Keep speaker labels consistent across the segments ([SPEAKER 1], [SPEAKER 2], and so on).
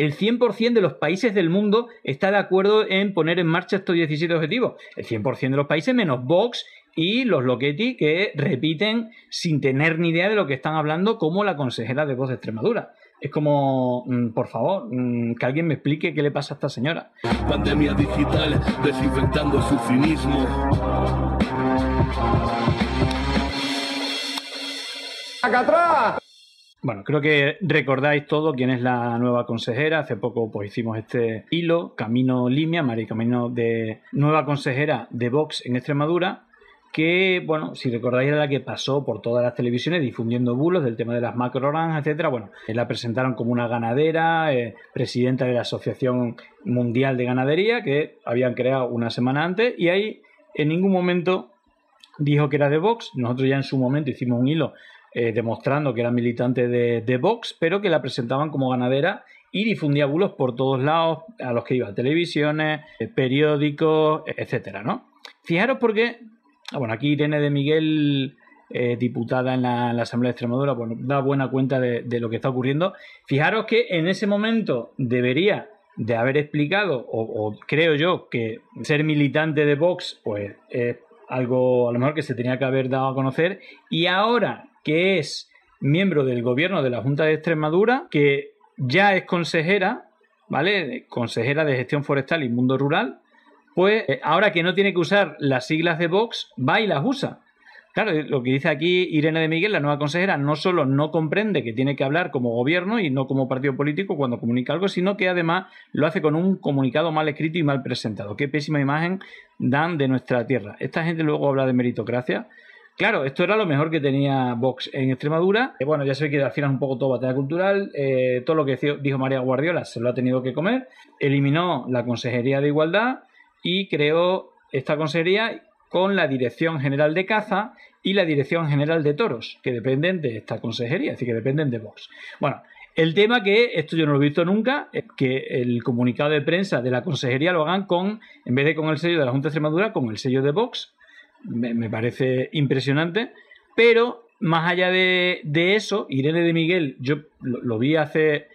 [SPEAKER 1] el 100% de los países del mundo está de acuerdo en poner en marcha estos 17 objetivos. El 100% de los países menos Vox y los Loquetti que repiten sin tener ni idea de lo que están hablando como la consejera de Voz de Extremadura. Es como, mm, por favor, mm, que alguien me explique qué le pasa a esta señora.
[SPEAKER 2] Pandemia digital, desinfectando su cinismo.
[SPEAKER 3] ¡Acá atrás!
[SPEAKER 1] Bueno, creo que recordáis todo quién es la nueva consejera. Hace poco pues hicimos este hilo, Camino Limia, María Camino de nueva consejera de Vox en Extremadura, que, bueno, si recordáis era la que pasó por todas las televisiones difundiendo bulos del tema de las macroranjas, etcétera. Bueno, la presentaron como una ganadera, eh, presidenta de la Asociación Mundial de Ganadería, que habían creado una semana antes, y ahí en ningún momento dijo que era de Vox. Nosotros ya en su momento hicimos un hilo eh, demostrando que era militante de, de, Vox, pero que la presentaban como ganadera y difundía bulos por todos lados, a los que iba televisiones, eh, periódicos, etcétera, ¿no? Fijaros porque, ah, bueno, aquí Irene de Miguel, eh, diputada en la, Asamblea de Extremadura, bueno, da buena cuenta de, lo que está ocurriendo. Fijaros que en ese momento debería de haber explicado, o creo yo, que ser militante de Vox, pues es algo a lo mejor que se tenía que haber dado a conocer, y ahora que es miembro del gobierno de la Junta de Extremadura, que ya es consejera, ¿vale? Consejera de gestión forestal y mundo rural, pues eh, ahora que no tiene que usar las siglas de Vox, va y las usa. Claro, lo que dice aquí Irene de Miguel, la nueva consejera, no solo no comprende que tiene que hablar como gobierno y no como partido político cuando comunica algo, sino que además lo hace con un comunicado mal escrito y mal presentado. Qué pésima imagen dan de nuestra tierra. Esta gente luego habla de meritocracia. Claro, esto era lo mejor que tenía Vox en Extremadura. Eh, bueno, ya ve que al final es un poco todo batalla cultural. Eh, todo lo que dijo María Guardiola se lo ha tenido que comer. Eliminó la Consejería de Igualdad y creó esta consejería con la Dirección General de Caza y la Dirección General de Toros, que dependen de esta consejería, es decir, que dependen de Vox. Bueno, el tema que, esto yo no lo he visto nunca, es que el comunicado de prensa de la consejería lo hagan con, en vez de con el sello de la Junta de Extremadura, con el sello de Vox, me, parece impresionante, pero más allá de, de, eso, Irene de Miguel, yo lo, vi hace,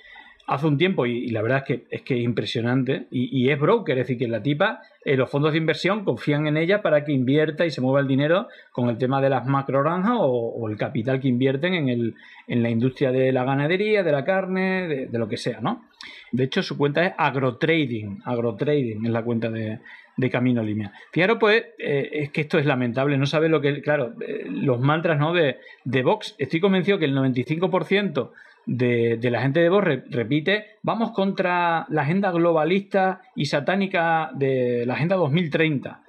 [SPEAKER 1] hace un tiempo y, la verdad es que es que es impresionante y, es broker, es decir, que la tipa, eh, los fondos de inversión confían en ella para que invierta y se mueva el dinero con el tema de las macroranjas o, o el capital que invierten en, el, en la industria de la ganadería, de la carne, de, de lo que sea, ¿no? De hecho, su cuenta es agrotrading, agrotrading es la cuenta de, de Camino Limia. Fijaros, pues, eh, es que esto es lamentable, no sabe lo que, claro, eh, los mantras ¿no? de, de Vox, estoy convencido que el 95% de, de, la gente de Vox re, repite, vamos contra la agenda globalista y satánica de la agenda 2030,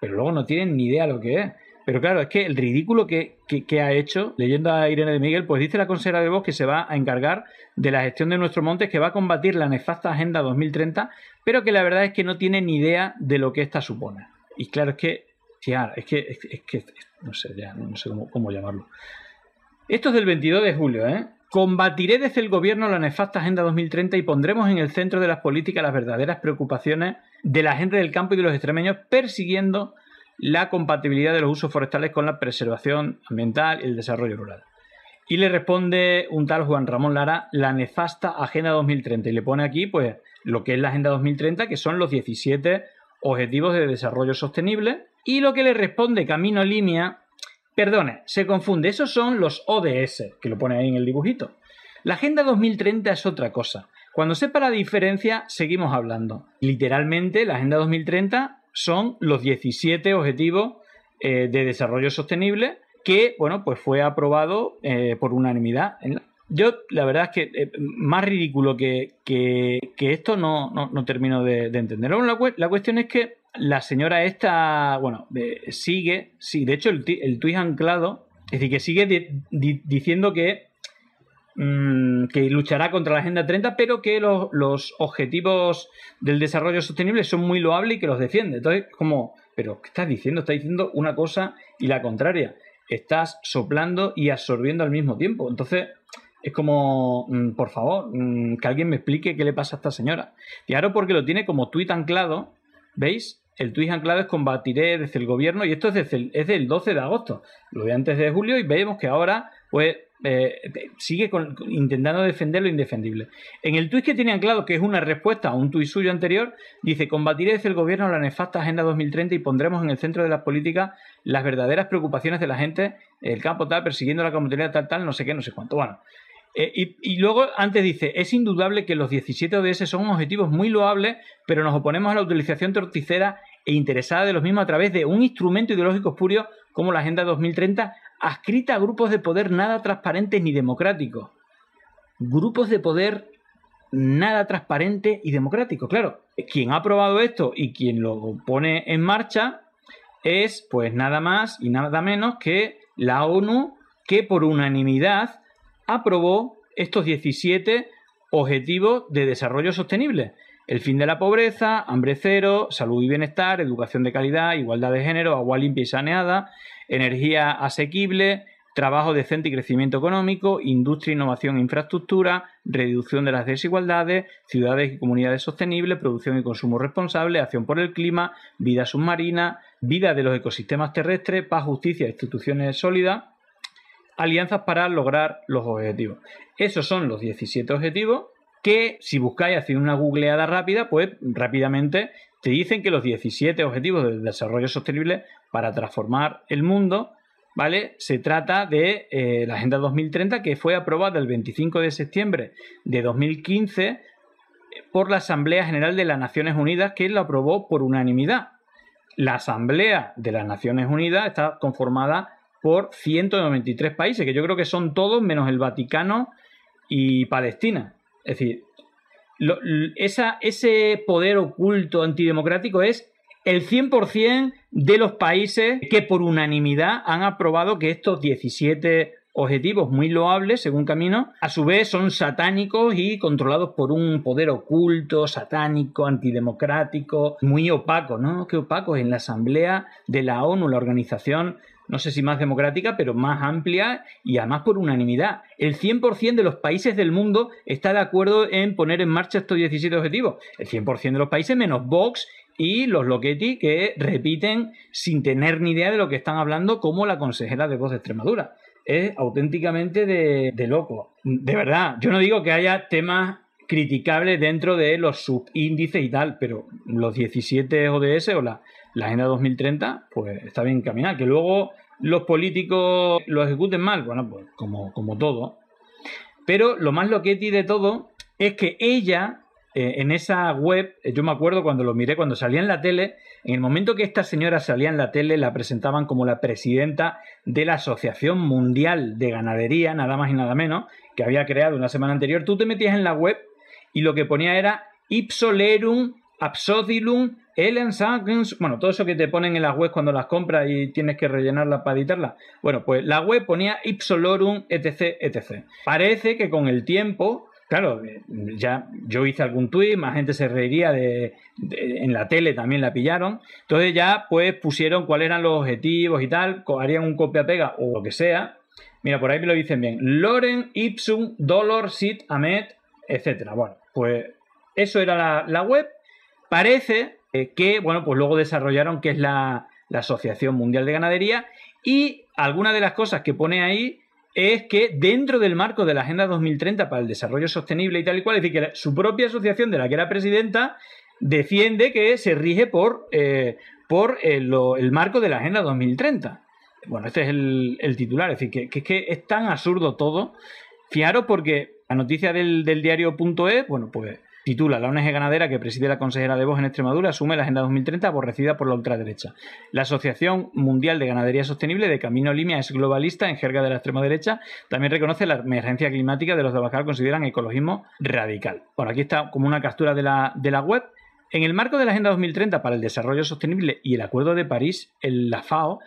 [SPEAKER 1] pero luego no tienen ni idea lo que es. Pero claro, es que el ridículo que, que, ha hecho, leyendo a Irene de Miguel, pues dice la consejera de Vox que se va a encargar de la gestión de nuestros montes, que va a combatir la nefasta Agenda 2030, pero que la verdad es que no tiene ni idea de lo que esta supone. Y claro, es que, es que, es que no sé, ya, no sé cómo, cómo llamarlo. Esto es del 22 de julio, ¿eh? Combatiré desde el gobierno la nefasta Agenda 2030 y pondremos en el centro de las políticas las verdaderas preocupaciones de la gente del campo y de los extremeños, persiguiendo la compatibilidad de los usos forestales con la preservación ambiental y el desarrollo rural. Y le responde un tal Juan Ramón Lara la nefasta Agenda 2030 y le pone aquí pues lo que es la Agenda 2030 que son los 17 objetivos de desarrollo sostenible y lo que le responde Camino Limia, perdone, se confunde, esos son los ODS, que lo pone ahí en el dibujito. La Agenda 2030 es otra cosa. Cuando sepa la diferencia, seguimos hablando. Literalmente, la Agenda 2030 son los 17 objetivos eh, de desarrollo sostenible que, bueno, pues fue aprobado eh, por unanimidad. Yo, la verdad es que eh, más ridículo que, que, esto no, no, no, termino de, de entender. La, cuestión es que la señora esta, bueno, sigue, sí, de hecho el, el tuit anclado, es decir, que sigue di, di, diciendo que mm, que luchará contra la Agenda 30, pero que los, los, objetivos del desarrollo sostenible son muy loables y que los defiende. Entonces, como, pero ¿qué estás diciendo? Estás diciendo una cosa y la contraria. Estás soplando y absorbiendo al mismo tiempo. Entonces, es como, mm, por favor, mm, que alguien me explique qué le pasa a esta señora. Ahora porque lo tiene como tuit anclado, ¿veis? El tuit anclado es combatiré desde el gobierno y esto es, desde el, del 12 de agosto. Lo de antes de julio y vemos que ahora, pues, eh, sigue intentando defender lo indefendible. En el tuit que tiene anclado, que es una respuesta a un tuit suyo anterior, dice, combatiré desde el gobierno la nefasta Agenda 2030 y pondremos en el centro de las políticas las verdaderas preocupaciones de la gente, el campo tal, persiguiendo la comunidad tal, tal, no sé qué, no sé cuánto. Bueno, eh, y, luego antes dice, es indudable que los 17 ODS son objetivos muy loables, pero nos oponemos a la utilización torticera e interesada de los mismos a través de un instrumento ideológico espurio como la Agenda 2030, adscrita a grupos de poder nada transparentes ni democráticos. Grupos de poder nada transparentes y democráticos. Claro, quien ha aprobado esto y quien lo pone en marcha es pues nada más y nada menos que la ONU que por unanimidad aprobó estos 17 objetivos de desarrollo sostenible. El fin de la pobreza, hambre cero, salud y bienestar, educación de calidad, igualdad de género, agua limpia y saneada, energía asequible, trabajo decente y crecimiento económico, industria, innovación e infraestructura, reducción de las desigualdades, ciudades y comunidades sostenibles, producción y consumo responsable, acción por el clima, vida submarina, vida de los ecosistemas terrestres, paz, justicia e instituciones sólidas, alianzas para lograr los objetivos. Esos son los 17 objetivos que si buscáis hacer una googleada rápida, pues rápidamente te dicen que los 17 objetivos del desarrollo sostenible para transformar el mundo, ¿vale? Se trata de eh, la Agenda 2030 que fue aprobada el 25 de septiembre de 2015 por la Asamblea General de las Naciones Unidas que lo aprobó por unanimidad. La Asamblea de las Naciones Unidas está conformada por 193 países, que yo creo que son todos menos el Vaticano y Palestina. Es decir, ese poder oculto antidemocrático es el 100% de los países que por unanimidad han aprobado que estos 17 objetivos muy loables, según Camino, a su vez son satánicos y controlados por un poder oculto, satánico, antidemocrático, muy opaco, ¿no? Qué opaco en la Asamblea de la ONU, la organización no sé si más democrática, pero más amplia y además por unanimidad. El 100% de los países del mundo está de acuerdo en poner en marcha estos 17 objetivos. El 100% de los países menos Vox y los Loquetti que repiten sin tener ni idea de lo que están hablando como la consejera de Voz de Extremadura. Es auténticamente de, de loco. De verdad, yo no digo que haya temas criticables dentro de los subíndices y tal, pero los 17 ODS o la, la Agenda 2030, pues está bien encaminada. Que luego los políticos lo ejecuten mal, bueno, pues como, como todo. Pero lo más loqueti de todo es que ella, eh, en esa web, eh, yo me acuerdo cuando lo miré, cuando salía en la tele, en el momento que esta señora salía en la tele, la presentaban como la presidenta de la Asociación Mundial de Ganadería, nada más y nada menos, que había creado una semana anterior. Tú te metías en la web y lo que ponía era Ipsolerum Absodilum Ellen Sagens, bueno, todo eso que te ponen en las webs cuando las compras y tienes que rellenarlas para editarlas. Bueno, pues la web ponía Ipsolorum, etc, etc. Parece que con el tiempo, claro, ya yo hice algún tuit, más gente se reiría de, en la tele también la pillaron. Entonces ya pues pusieron cuáles eran los objetivos y tal, harían un copia-pega o lo que sea. Mira, por ahí me lo dicen bien. Loren, Ipsum, Dolor, Sit, Amet, etc. Bueno, pues eso era la, la web. Parece eh, que, bueno, pues luego desarrollaron que es la, Asociación Mundial de Ganadería y alguna de las cosas que pone ahí es que dentro del marco de la Agenda 2030 para el Desarrollo Sostenible y tal y cual, es decir, que su propia asociación de la que era presidenta defiende que se rige por, eh, por el, marco de la Agenda 2030. Bueno, este es el, titular, es decir, que, es que es tan absurdo todo. Fijaros porque la noticia del, del diario.es, bueno, pues Titula La ONG ganadera que preside la consejera de Voz en Extremadura asume la Agenda 2030 aborrecida por la ultraderecha. La Asociación Mundial de Ganadería Sostenible de Camino Limia es globalista en jerga de la extrema derecha. También reconoce la emergencia climática de los de Bacal consideran ecologismo radical. Bueno, aquí está como una captura de la, de la web. En el marco de la Agenda 2030 para el Desarrollo Sostenible y el Acuerdo de París, el, la FAO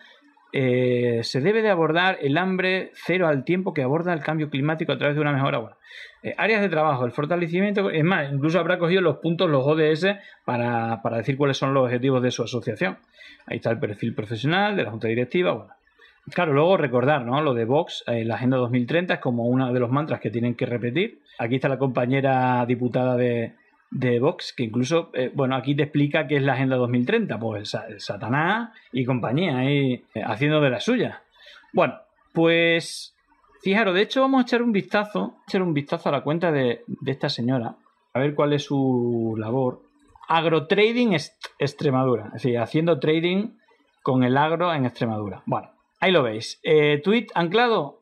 [SPEAKER 1] eh, se debe de abordar el hambre cero al tiempo que aborda el cambio climático a través de una mejora. Bueno, eh, áreas de trabajo, el fortalecimiento, es más, incluso habrá cogido los puntos, los ODS, para, para, decir cuáles son los objetivos de su asociación. Ahí está el perfil profesional de la Junta Directiva. Bueno, claro, luego recordar, ¿no? Lo de Vox, eh, la Agenda 2030 es como uno de los mantras que tienen que repetir. Aquí está la compañera diputada de, de Vox, que incluso, eh, bueno, aquí te explica qué es la Agenda 2030, pues Satanás y compañía, ahí eh, haciendo de la suya. Bueno, pues fijaros, de hecho vamos a echar un vistazo, echar un vistazo a la cuenta de, esta señora, a ver cuál es su labor. Agrotrading Extremadura, es decir, haciendo trading con el agro en Extremadura. Bueno, ahí lo veis. Eh, tweet anclado,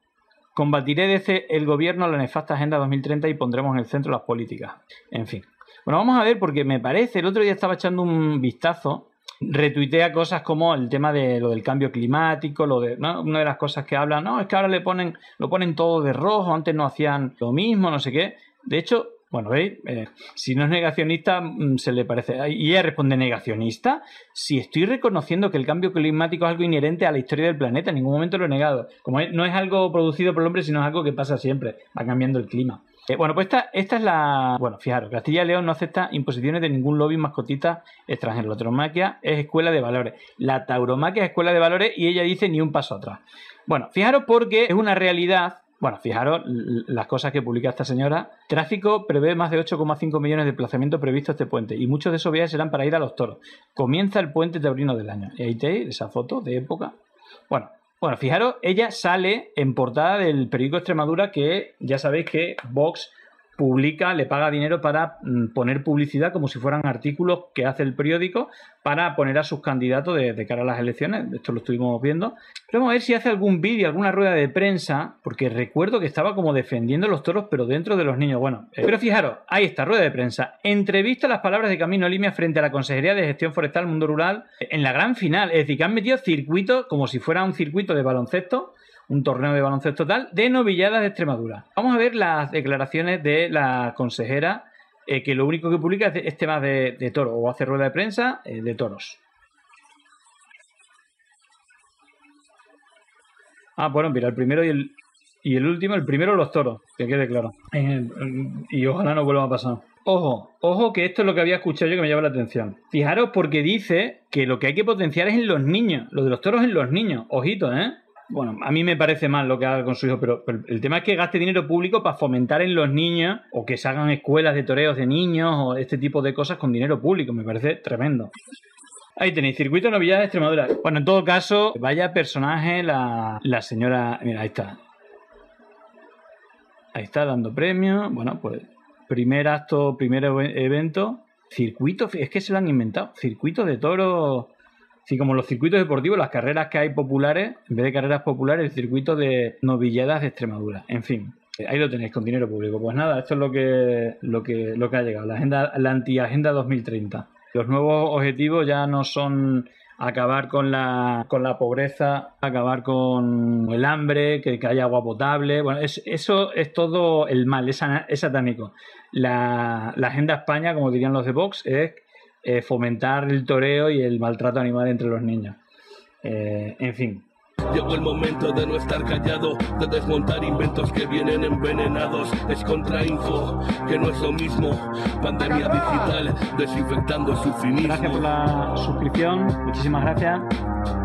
[SPEAKER 1] combatiré desde el gobierno la nefasta Agenda 2030 y pondremos en el centro las políticas. En fin, bueno, vamos a ver porque me parece, el otro día estaba echando un vistazo, retuitea cosas como el tema de lo del cambio climático, lo de, una de las cosas que hablan, no, es que ahora le ponen, lo ponen todo de rojo, antes no hacían lo mismo, no sé qué. De hecho, bueno, ¿veis? Eh, si no es negacionista, mm, se le parece. Y ella responde negacionista. Si estoy reconociendo que el cambio climático es algo inherente a la historia del planeta, en ningún momento lo he negado. Como no es algo producido por el hombre, sino es algo que pasa siempre. Va cambiando el clima. Eh, bueno, pues esta, esta es la. Bueno, fijaros, Castilla y León no acepta imposiciones de ningún lobby mascotita extranjero. La tauromaquia es escuela de valores. La tauromaquia es escuela de valores y ella dice ni un paso atrás. Bueno, fijaros porque es una realidad. Bueno, fijaros las cosas que publica esta señora. Tráfico prevé más de 8,5 millones de desplazamientos previstos este puente y muchos de esos viajes serán para ir a los toros. Comienza el puente taurino del año. Y ahí tenéis esa foto de época. Bueno, bueno, fijaros, ella sale en portada del periódico Extremadura que ya sabéis que Vox publica, le paga dinero para mm, poner publicidad como si fueran artículos que hace el periódico para poner a sus candidatos de, cara a las elecciones. Esto lo estuvimos viendo. Pero vamos a ver si hace algún vídeo, alguna rueda de prensa, porque recuerdo que estaba como defendiendo los toros, pero dentro de los niños. Bueno, eh, pero fijaros, ahí está, rueda de prensa. Entrevista las palabras de Camino Limia frente a la Consejería de Gestión Forestal Mundo Rural en la gran final. Es decir, que han metido circuitos como si fuera un circuito de baloncesto un torneo de baloncesto total de novilladas de Extremadura. Vamos a ver las declaraciones de la consejera, eh, que lo único que publica es, tema de, de toro, o hace rueda de prensa eh, de toros. Ah, bueno, mira, el primero y el, y el último, el primero los toros, que quede claro. Y ojalá no vuelva a pasar. Ojo, ojo que esto es lo que había escuchado yo que me llama la atención. Fijaros porque dice que lo que hay que potenciar es en los niños, lo de los toros en los niños. Ojito, ¿eh? Bueno, a mí me parece mal lo que haga con su hijo, pero, el tema es que gaste dinero público para fomentar en los niños o que se hagan escuelas de toreos de niños o este tipo de cosas con dinero público. Me parece tremendo. Ahí tenéis, Circuito Novillas de Extremadura. Bueno, en todo caso, vaya personaje la, la señora. Mira, ahí está. Ahí está dando premios. Bueno, pues primer acto, primer evento. Circuito, es que se lo han inventado. Circuito de toros Sí, como los circuitos deportivos, las carreras que hay populares, en vez de carreras populares, el circuito de novilladas de Extremadura. En fin, ahí lo tenéis con dinero público. Pues nada, esto es lo que, lo que, lo que ha llegado, la, agenda, la anti-agenda 2030. Los nuevos objetivos ya no son acabar con la, con la pobreza, acabar con el hambre, que, haya agua potable. Bueno, eso es todo el mal, es, es satánico. La, la agenda España, como dirían los de Vox, es eh, fomentar el toreo y el maltrato animal entre los niños. Eh, en fin.
[SPEAKER 2] Llegó el momento de no estar callado, de desmontar inventos que vienen envenenados. Es contrainfo, que no es lo mismo. Pandemia digital, desinfectando su finismo.
[SPEAKER 1] Gracias por la suscripción, muchísimas gracias.